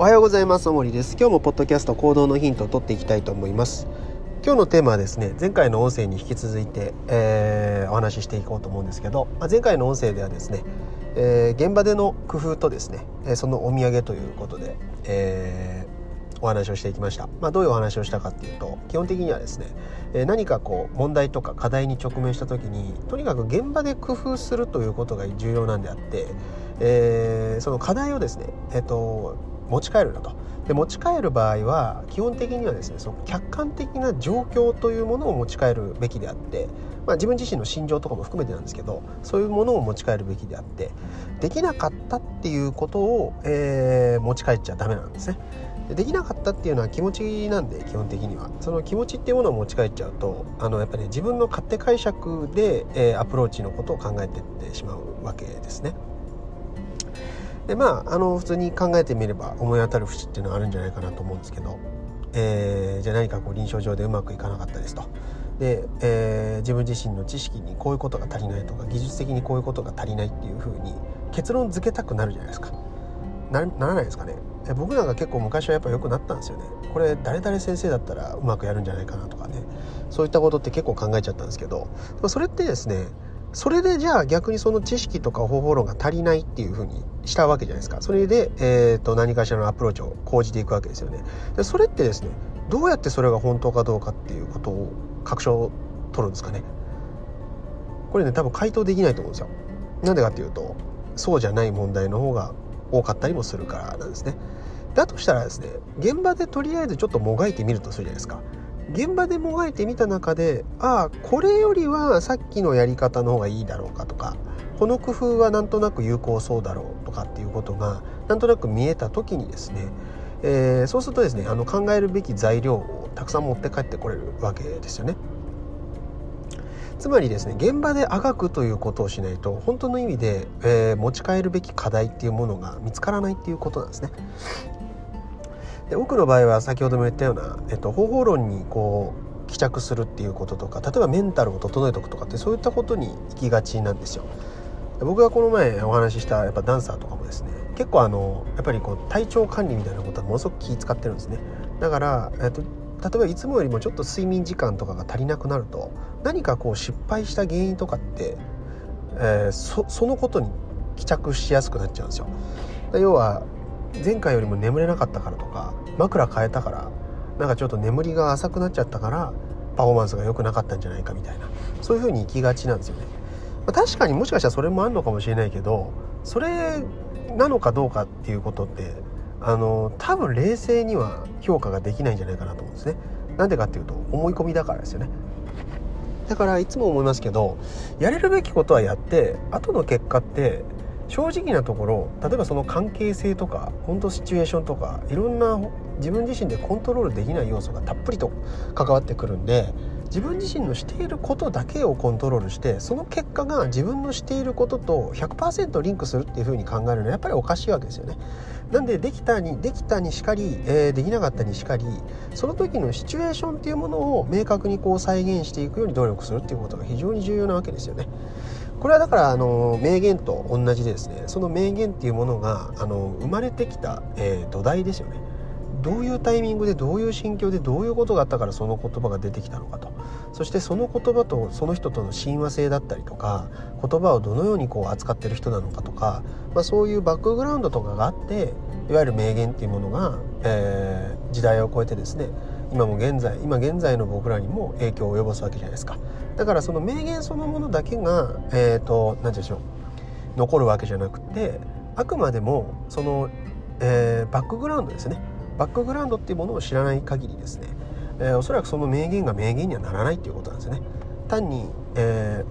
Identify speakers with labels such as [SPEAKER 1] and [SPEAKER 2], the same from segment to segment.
[SPEAKER 1] おはようございます。森です。今日もポッドキャスト行動のヒントを取っていきたいと思います。今日のテーマはですね前回の音声に引き続いて、えー、お話ししていこうと思うんですけど、まあ、前回の音声ではですね、えー、現場での工夫とですねそのお土産ということで、えー、お話をしていきました、まあ、どういうお話をしたかっていうと基本的にはですね何かこう問題とか課題に直面した時にとにかく現場で工夫するということが重要なんであって、えー、その課題をですね、えーと持ち帰るなとで持ち帰る場合は基本的にはですねその客観的な状況というものを持ち帰るべきであって、まあ、自分自身の心情とかも含めてなんですけどそういうものを持ち帰るべきであってできなかったっていうことを、えー、持ち帰っちゃダメなんですね。できなかったっていうのは気持ちなんで基本的にはその気持ちっていうものを持ち帰っちゃうとあのやっぱり、ね、自分の勝手解釈で、えー、アプローチのことを考えてってしまうわけですね。でまああの普通に考えてみれば思い当たる節っていうのはあるんじゃないかなと思うんですけど、えー、じゃあ何かこう臨床上でうまくいかなかったですと。で、えー、自分自身の知識にこういうことが足りないとか技術的にこういうことが足りないっていうふうに結論付けたくなるじゃないですか。なならないですかねえ僕なんか結構昔はやっぱ良くなったんですよねこれ誰々先生だったらうまくやるんじゃないかなとかねそういったことって結構考えちゃったんですけどそれってですねそれでじゃあ逆にその知識とか方法論が足りないっていうふうにしたわけじゃないですか。それで、えーと、何かしらのアプローチを講じていくわけですよね。でそれってですねどうやってそれが本当かどうかっていうことを確証を取るんですかね。これね多分回答できないと思うんですよ。なんでかっていうとそうじゃない問題の方が多かったりもするからなんですね。だとしたらですね現場でとりあえずちょっともがいてみるとするじゃないですか。現場でもがいてみた中でああこれよりはさっきのやり方の方がいいだろうかとかこの工夫はなんとなく有効そうだろうとかっていうことがなんとなく見えた時にですね、えー、そうするとですねあの考えるべき材料をたくさん持って帰ってこれるわけですよね。つまりですね現場であがくということをしないと本当の意味で、えー、持ち帰るべき課題っていうものが見つからないっていうことなんですね。で多くの場合は先ほども言ったような、えっと、方法論にこう帰着するっていうこととか例えばメンタルを整えておくとかってそういったことに行きがちなんですよ。僕がこの前お話ししたやっぱダンサーとかもですね結構あのやっぱりこう体調管理みたいなことはものすごく気使ってるんですねだから、えっと、例えばいつもよりもちょっと睡眠時間とかが足りなくなると何かこう失敗した原因とかって、えー、そそのことに帰着しやすくなっちゃうんですよ要は前回よりも眠れなかったからとか枕変えたからなんかちょっと眠りが浅くなっちゃったからパフォーマンスが良くなかったんじゃないかみたいなそういう風に行きがちなんですよね。まあ、確かにもしかしたらそれもあるのかもしれないけどそれなのかどうかっていうことってあの多分冷静には評価ができないんじゃないかなと思うんですね。なんでかっていうと思い込みだからですよね。だからいつも思いますけどやれるべきことはやって後の結果って正直なところ例えばその関係性とか本当シチュエーションとかいろんな自分自身でコントロールできない要素がたっぷりと関わってくるんで自分自身のしていることだけをコントロールしてその結果が自分のしていることと100%リンクするっていうふうに考えるのはやっぱりおかしいわけですよね。なんでできたにできたにしかり、えー、できなかったにしかりその時のシチュエーションっていうものを明確にこう再現していくように努力するっていうことが非常に重要なわけですよね。これはだからあの名言と同じでですね。その名言っていうものがあの生まれてきた、えー、土台ですよね。どういうタイミングでどういう心境でどういうことがあったからその言葉が出てきたのかと。そしてその言葉とその人との親和性だったりとか言葉をどのようにこう扱ってる人なのかとか、まあ、そういうバックグラウンドとかがあっていわゆる名言っていうものが、えー、時代を超えてですね今も現在今現在の僕らにも影響を及ぼすわけじゃないですか。だからその名言そのものだけがえっ、ー、と何て言うんでしょう。残るわけじゃなくてあくまでもその、えー、バックグラウンドですね。バックグラウンドっていうものを知らない限りですね、えー、おそらくその名言が名言にはならないっていうことなんですね。単に、え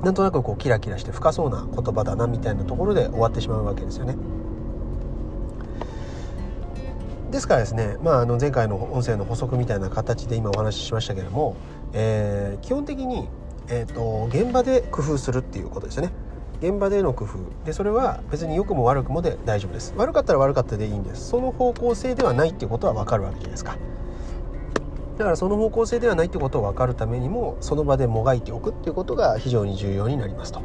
[SPEAKER 1] ー、なんとなくこうキラキラして深そうな言葉だなみたいなところで終わってしまうわけですよね。ですからですね、まあ、あの前回の音声の補足みたいな形で今お話ししましたけれども、えー、基本的に、えーと、現場で工夫するっていうことですね。現場での工夫。でそれは別に良くも悪くもで大丈夫です。悪かったら悪かったでいいんです。その方向性ではないっていうことは分かるわけじゃないですか。だからその方向性ではないってことを分かるためにもその場でもがいておくっていうことが非常に重要になりますと。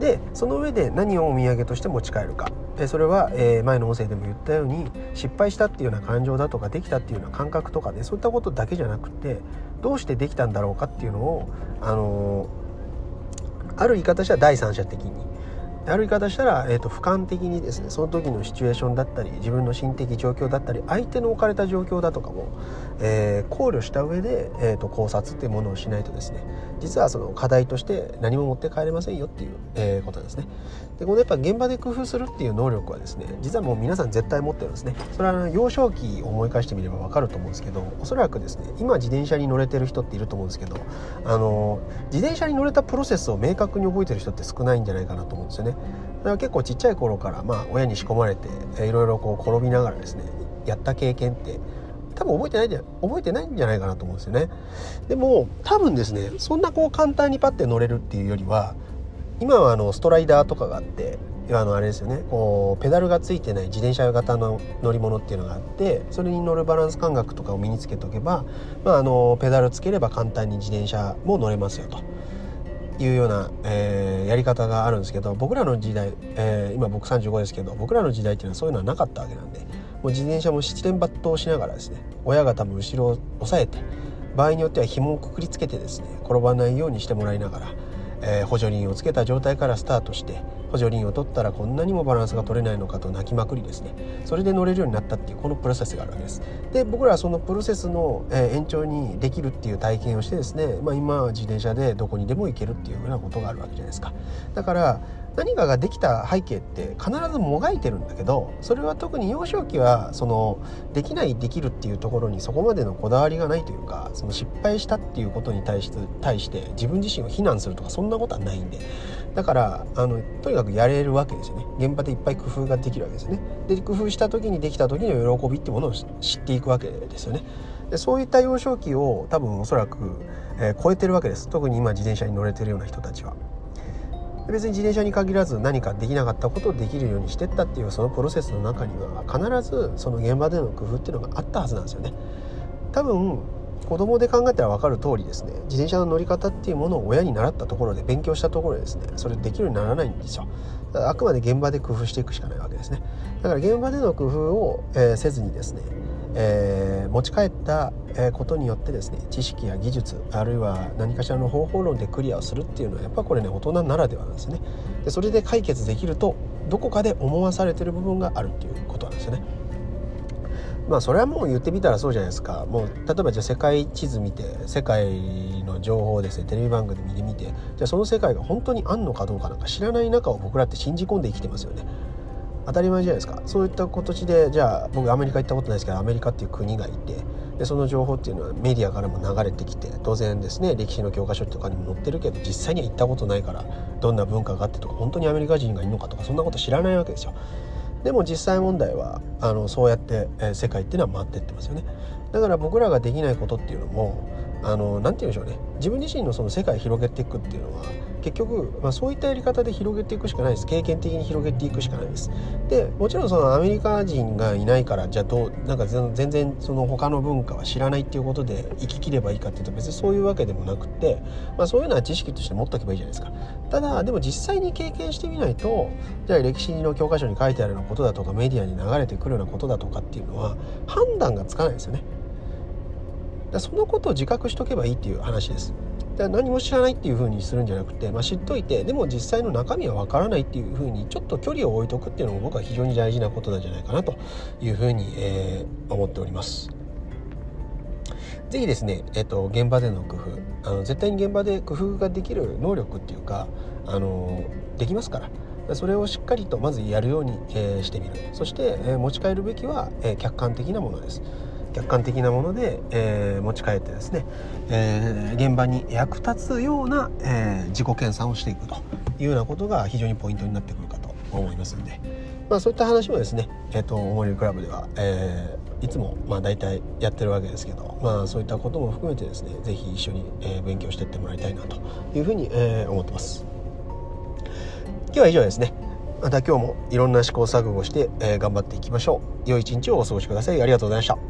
[SPEAKER 1] でその上で何をお土産として持ち帰るか。それは、え前の音声でも言ったように失敗したっていうような感情だとかできたっていうような感覚とかねそういったことだけじゃなくてどうしてできたんだろうかっていうのを、あのある言い方したら第三者的にあるい方したら、えーと、俯瞰的にですねその時のシチュエーションだったり自分の心的状況だったり相手の置かれた状況だとかも、えー、考慮した上で、えーと、考察っていうものをしないとですね実はその課題として何も持って帰れませんよっていう、えー、ことですね。でこのやっぱ現場で工夫するっていう能力はですね実はもう皆さん絶対持ってるんですね。それは幼少期思い返してみれば分かると思うんですけどおそらくですね今自転車に乗れてる人っていると思うんですけどあの自転車に乗れたプロセスを明確に覚えてる人って少ないんじゃないかなと思うんですよね。それは結構ちっちゃい頃から、まあ、親に仕込まれていろいろこう転びながらですねやった経験って多分覚えてないんじゃ覚えてないんじゃないかなと思うんですよねでも多分ですねそんなこう簡単にパッて乗れるっていうよりは今はあのストライダーとかがあってあのあれですよねこうペダルがついてない自転車型の乗り物っていうのがあってそれに乗るバランス感覚とかを身につけておけば、まあ、あのペダルつければ簡単に自転車も乗れますよと。いうような、えー、やり方があるんですけど僕らの時代、えー、今僕35ですけど僕らの時代っていうのはそういうのはなかったわけなんでもう自転車も七連抜刀しながらですね親が多分後ろを押さえて場合によっては紐をくくりつけてですね転ばないようにしてもらいながら、えー、補助輪をつけた状態からスタートして補助輪を取ったらこんなにもバランスが取れないのかと泣きまくりですね。それで乗れるようになったっていうこのプロセスがあるわけです。で僕らはそのプロセスの、え延長にできるっていう体験をしてですね、まあ、今は自転車でどこにでも行けるっていうようなことがあるわけじゃないですか。だから何かができた背景って必ずもがいてるんだけどそれは特に幼少期はそのできないできるっていうところにそこまでのこだわりがないというかその失敗したっていうことに対して対して自分自身を非難するとかそんなことはないんで。だからあのとにかくやれるわけですよね。現場でいっぱい工夫ができるわけですね。で工夫した時にできた時の喜びってものを知っていくわけですよね。でそういった幼少期を多分おそらく、えー、超えてるわけです。特に今自転車に乗れてるような人たちは。別に自転車に限らず何かできなかったことをできるようにしてったっていうそのプロセスの中には必ずその現場での工夫っていうのがあったはずなんですよね。多分子供で考えたら分かる通りですね。自転車の乗り方っていうものを親に習ったところで勉強したところでですねそれできるようにならないんですよ。あくまで現場で工夫していくしかないわけですね。だから現場での工夫を、えー、せずにですねえー、持ち帰ったことによってですね知識や技術あるいは何かしらの方法論でクリアをするっていうのはやっぱこれね大人ならではなんですね。でそれで解決できるとどこかで思わされてる部分があるっていうことなんですよね。まあそれはもう言ってみたらそうじゃないですか。もう例えばじゃあ世界地図見て世界の情報をですねテレビ番組で見てみてじゃあその世界が本当にあんのかどうかなんか知らない中を僕らって信じ込んで生きてますよね。当たり前じゃないですか。そういった形でじゃあ僕アメリカ行ったことないですけどアメリカっていう国がいてでその情報っていうのはメディアからも流れてきて当然ですね歴史の教科書とかにも載ってるけど実際には行ったことないからどんな文化があってとか本当にアメリカ人がいるのかとかそんなこと知らないわけですよ。でも実際問題はあのそうやって、え世界っていうのは回ってってますよね。だから僕らができないことっていうのもあのなて言うんでしょうね。自分自身のその世界を広げていくっていうのは結局、まあ、そういったやり方で広げていくしかないです。経験的に広げていくしかないです。でもちろんそのアメリカ人がいないからじゃあどうなんか全然その他の文化は知らないっていうことで生ききればいいかっていうと別にそういうわけでもなくて、まあ、そういうのは知識として持っておけばいいじゃないですかただでも実際に経験してみないとじゃあ歴史の教科書に書いてあるようなことだとかメディアに流れてくるようなことだとかっていうのは判断がつかないですよね。だそのことを自覚しとけばいいっていう話です。だ何も知らないっていう風にするんじゃなくて、まあ、知っといてでも実際の中身はわからないっていう風にちょっと距離を置いとくっていうのも僕は非常に大事なことなんじゃないかなという風に、えー、思っております。是非ですね、えっと、現場での工夫あの絶対に現場で工夫ができる能力っていうかあのできますからそれをしっかりとまずやるように、えー、してみる。そして、えー、持ち帰るべきは、えー、客観的なものです。客観的なもので、えー、持ち帰ってですね、えー、現場に役立つような、えー、自己研鑽をしていくというようなことが非常にポイントになってくるかと思いますんで、まあ、そういった話もですね、えーと、おもりクラブでは、えー、いつもまあ大体やってるわけですけど、まあ、そういったことも含めてですね是非一緒に、えー、勉強していってもらいたいなというふうに、えー、思ってます。今日は以上ですね。また今日もいろんな試行錯誤して、えー、頑張っていきましょう。良い一日をお過ごしください。ありがとうございました。